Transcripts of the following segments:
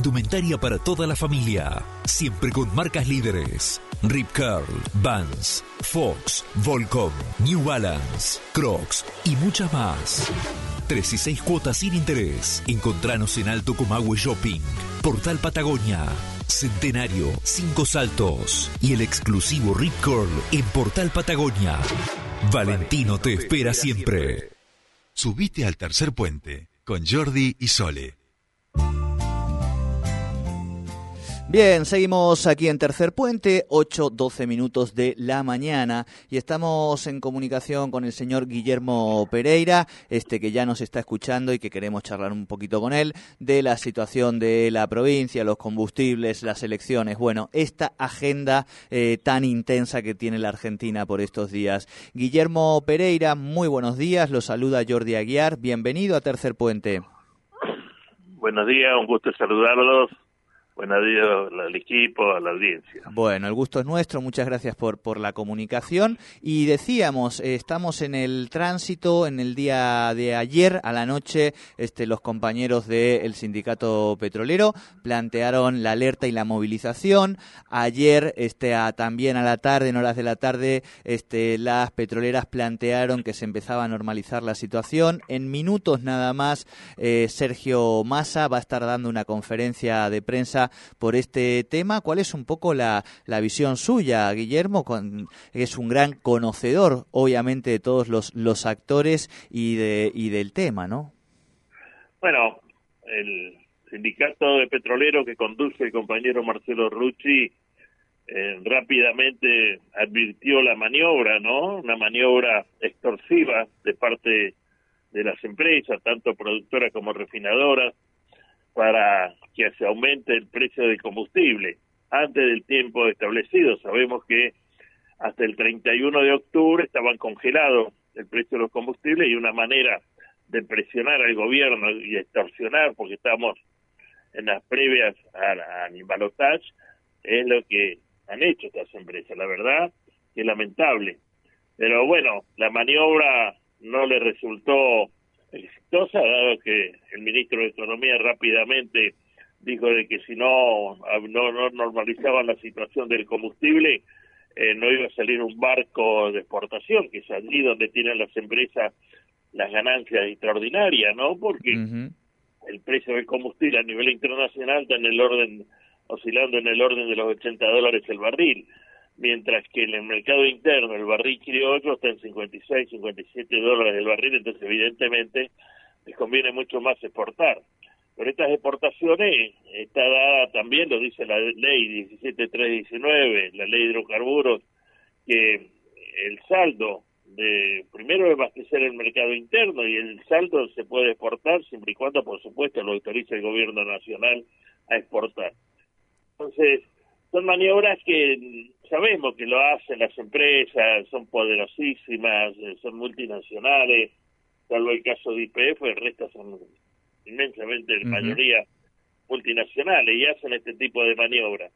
Indumentaria para toda la familia. Siempre con marcas líderes. Rip Curl, Vans, Fox, Volcom, New Balance, Crocs y muchas más. 3 y 6 cuotas sin interés. Encontranos en Alto Comahue Shopping. Portal Patagonia. Centenario, Cinco Saltos y el exclusivo Rip Curl en Portal Patagonia. Valentino te espera siempre. Subite al tercer puente con Jordi y Sole. Bien, seguimos aquí en Tercer Puente, 8-12 minutos de la mañana y estamos en comunicación con el señor Guillermo Pereira, este que ya nos está escuchando y que queremos charlar un poquito con él de la situación de la provincia, los combustibles, las elecciones, bueno, esta agenda eh, tan intensa que tiene la Argentina por estos días. Guillermo Pereira, muy buenos días, lo saluda Jordi Aguiar, bienvenido a Tercer Puente. Buenos días, un gusto saludarlos Buenos días al equipo, a la audiencia. Bueno, el gusto es nuestro, muchas gracias por, por la comunicación. Y decíamos, eh, estamos en el tránsito, en el día de ayer a la noche, este, los compañeros del sindicato petrolero plantearon la alerta y la movilización. Ayer, este, también a la tarde, en horas de la tarde, este, las petroleras plantearon que se empezaba a normalizar la situación. En minutos nada más, eh, Sergio Massa va a estar dando una conferencia de prensa por este tema. ¿Cuál es un poco la, la visión suya, Guillermo? Es un gran conocedor, obviamente, de todos los, los actores y, de, y del tema, ¿no? Bueno, el sindicato de petrolero que conduce el compañero Marcelo Rucci eh, rápidamente advirtió la maniobra, ¿no? Una maniobra extorsiva de parte de las empresas, tanto productoras como refinadoras, para que se aumente el precio del combustible antes del tiempo establecido. Sabemos que hasta el 31 de octubre estaban congelados el precio de los combustibles y una manera de presionar al gobierno y extorsionar, porque estamos en las previas a, a balotage, es lo que han hecho estas empresas. La verdad es lamentable. Pero bueno, la maniobra no le resultó exitosa, dado que el ministro de Economía rápidamente dijo de que si no, no, no normalizaban la situación del combustible, eh, no iba a salir un barco de exportación, que es allí donde tienen las empresas las ganancias extraordinarias, ¿no? Porque el precio del combustible a nivel internacional está en el orden, oscilando en el orden de los 80 dólares el barril mientras que en el mercado interno el barril criollo está en 56, 57 dólares el barril, entonces evidentemente les conviene mucho más exportar. Pero estas exportaciones está dada también, lo dice la ley 17319, la ley de hidrocarburos, que el saldo de primero abastecer el mercado interno y el saldo se puede exportar siempre y cuando, por supuesto, lo autorice el gobierno nacional a exportar. Entonces, son maniobras que sabemos que lo hacen las empresas, son poderosísimas, eh, son multinacionales, salvo el caso de IPF, el resto son inmensamente, la mayoría multinacionales y hacen este tipo de maniobras.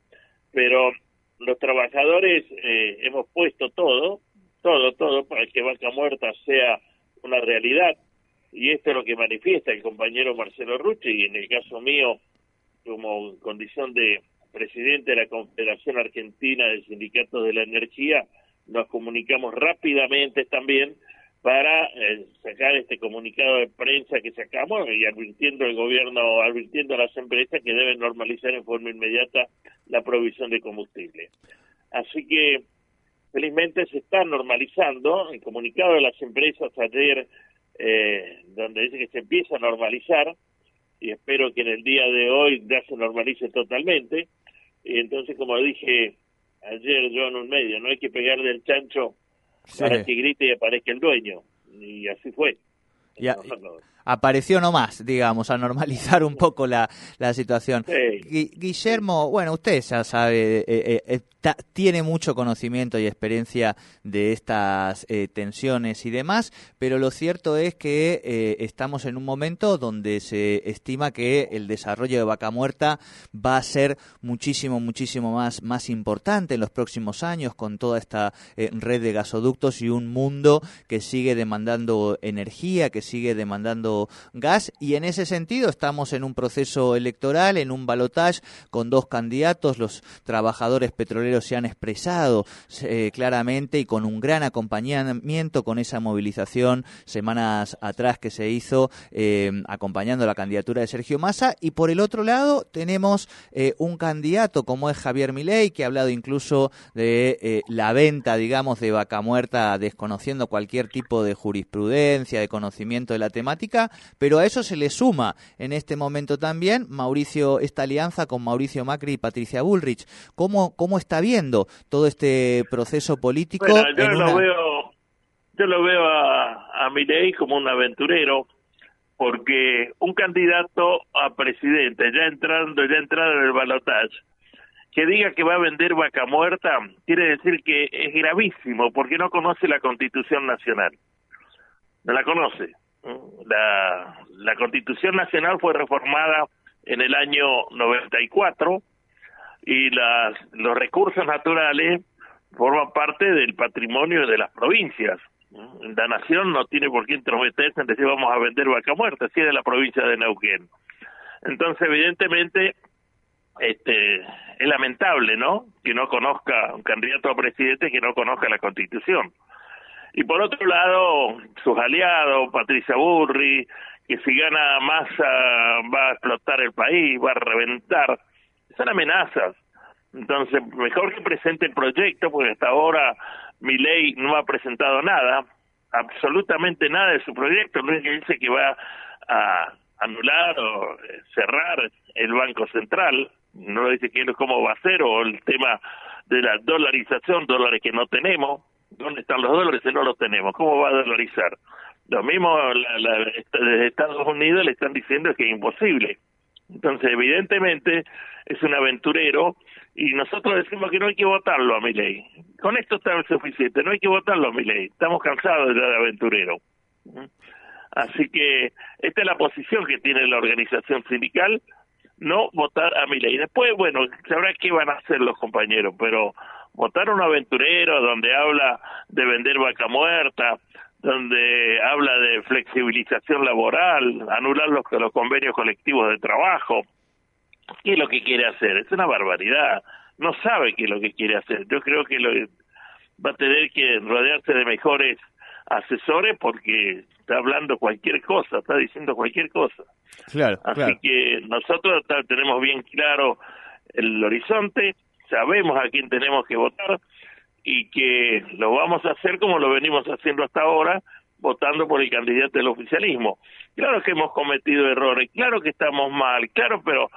Pero los trabajadores eh, hemos puesto todo, todo, todo para que Vaca Muerta sea una realidad. Y esto es lo que manifiesta el compañero Marcelo Rucci, y en el caso mío, como condición de presidente de la Confederación Argentina de Sindicatos de la Energía, nos comunicamos rápidamente también para eh, sacar este comunicado de prensa que sacamos y advirtiendo al gobierno, advirtiendo a las empresas que deben normalizar en forma inmediata la provisión de combustible. Así que felizmente se está normalizando el comunicado de las empresas ayer, eh, donde dice que se empieza a normalizar y espero que en el día de hoy ya se normalice totalmente. Y entonces, como dije ayer yo en un medio, no hay que pegarle el chancho para que grite y aparezca el dueño. Y así fue. Ya, apareció nomás, digamos, a normalizar un poco la, la situación. Guillermo, bueno, usted ya sabe, eh, eh, eh, tiene mucho conocimiento y experiencia de estas tensiones y demás, pero lo cierto es que estamos en un momento donde se estima que el desarrollo de Vaca Muerta va a ser muchísimo, muchísimo más, más importante en los próximos años con toda esta red de gasoductos y un mundo que sigue demandando energía, que sigue demandando gas y en ese sentido estamos en un proceso electoral, en un balotaje con dos candidatos, los trabajadores petroleros se han expresado eh, claramente y con un gran acompañamiento con esa movilización semanas atrás que se hizo eh, acompañando la candidatura de Sergio Massa. Y por el otro lado tenemos eh, un candidato como es Javier Milei que ha hablado incluso de la venta digamos de vaca muerta desconociendo cualquier tipo de jurisprudencia, de conocimiento de la temática, pero a eso se le suma en este momento también Mauricio, esta alianza con Mauricio Macri y Patricia Bullrich. ¿Cómo, cómo está viendo todo este proceso político? yo, lo veo, yo lo veo a, a Milei como un aventurero, porque un candidato a presidente, ya entrando, ya entrando en el balotaje, que diga que va a vender vaca muerta, quiere decir que es gravísimo, porque no conoce la Constitución Nacional. No la conoce. La, Constitución Nacional fue reformada en el año 94 y las, los recursos naturales forman parte del patrimonio de las provincias. La nación no tiene por qué intrometerse en decir vamos a vender vaca muerta, si es de la provincia de Neuquén. Entonces, evidentemente, este, es lamentable, ¿no? Que no conozca un candidato a presidente que no conozca la Constitución. Y por otro lado, sus aliados, Patricia Burri, que si gana masa va a explotar el país, va a reventar, son amenazas. Entonces, mejor que presente el proyecto, porque hasta ahora mi ley no ha presentado nada, absolutamente nada de su proyecto, no es que dice que va a anular o cerrar el Banco Central, no dice que cómo va a ser, o el tema de la dolarización, dólares que no tenemos, ¿dónde están los dólares si no los tenemos? ¿Cómo va a dolarizar? Lo mismo desde Estados Unidos le están diciendo que es imposible. Entonces, evidentemente, es un aventurero y nosotros decimos que no hay que votarlo a mi ley. Con esto está suficiente, no hay que votarlo a mi ley. Estamos cansados de aventurero. Así que esta es la posición que tiene la organización sindical, no votar a mi ley. Después, bueno, sabrá qué van a hacer los compañeros, pero votar a un aventurero donde habla de vender vaca muerta, donde habla de flexibilización laboral, anular los, los convenios colectivos de trabajo. ¿Qué es lo que quiere hacer? Es una barbaridad. No sabe qué es lo que quiere hacer. Yo creo que lo, va a tener que rodearse de mejores asesores porque está hablando cualquier cosa, está diciendo cualquier cosa. Claro, Así que nosotros tenemos bien claro el horizonte, sabemos a quién tenemos que votar y que lo vamos a hacer como lo venimos haciendo hasta ahora, votando por el candidato del oficialismo. Claro que hemos cometido errores, claro que estamos mal, claro, pero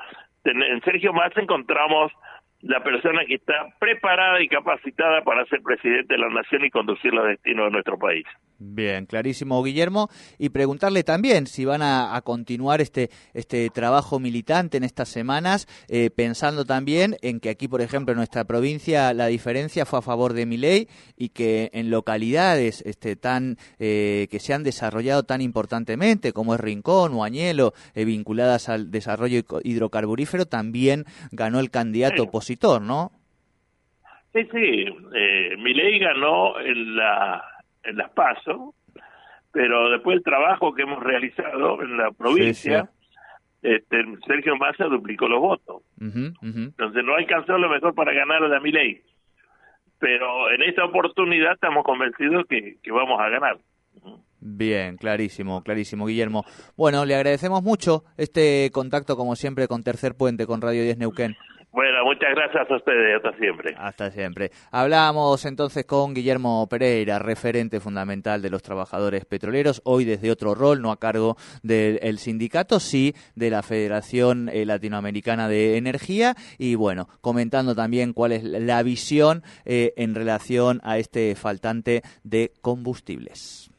en Sergio Más encontramos la persona que está preparada y capacitada para ser presidente de la nación y conducir los destinos de nuestro país. Bien, clarísimo, Guillermo. Y preguntarle también si van a, continuar este, este trabajo militante en estas semanas, eh, pensando también en que aquí, por ejemplo, en nuestra provincia, la diferencia fue a favor de mi ley y que en localidades este, tan eh, que se han desarrollado tan importantemente, como es Rincón o Añelo, eh, vinculadas al desarrollo hidrocarburífero, también ganó el candidato opositor, ¿no? Sí, sí. mi ley ganó en la en las PASO, pero después del trabajo que hemos realizado en la provincia, Este, Sergio Massa duplicó los votos. Entonces no alcanzó lo mejor para ganar a mi ley. Pero en esta oportunidad estamos convencidos que, que vamos a ganar. Bien, clarísimo, clarísimo, Guillermo. Bueno, le agradecemos mucho este contacto, como siempre, con Tercer Puente, con Radio 10 Neuquén. Bueno, muchas gracias a ustedes, hasta siempre. Hasta siempre. Hablamos entonces con Guillermo Pereira, referente fundamental de los trabajadores petroleros, hoy desde otro rol, no a cargo del sindicato, sí de la Federación eh, Latinoamericana de Energía, y bueno, comentando también cuál es la visión eh, en relación a este faltante de combustibles.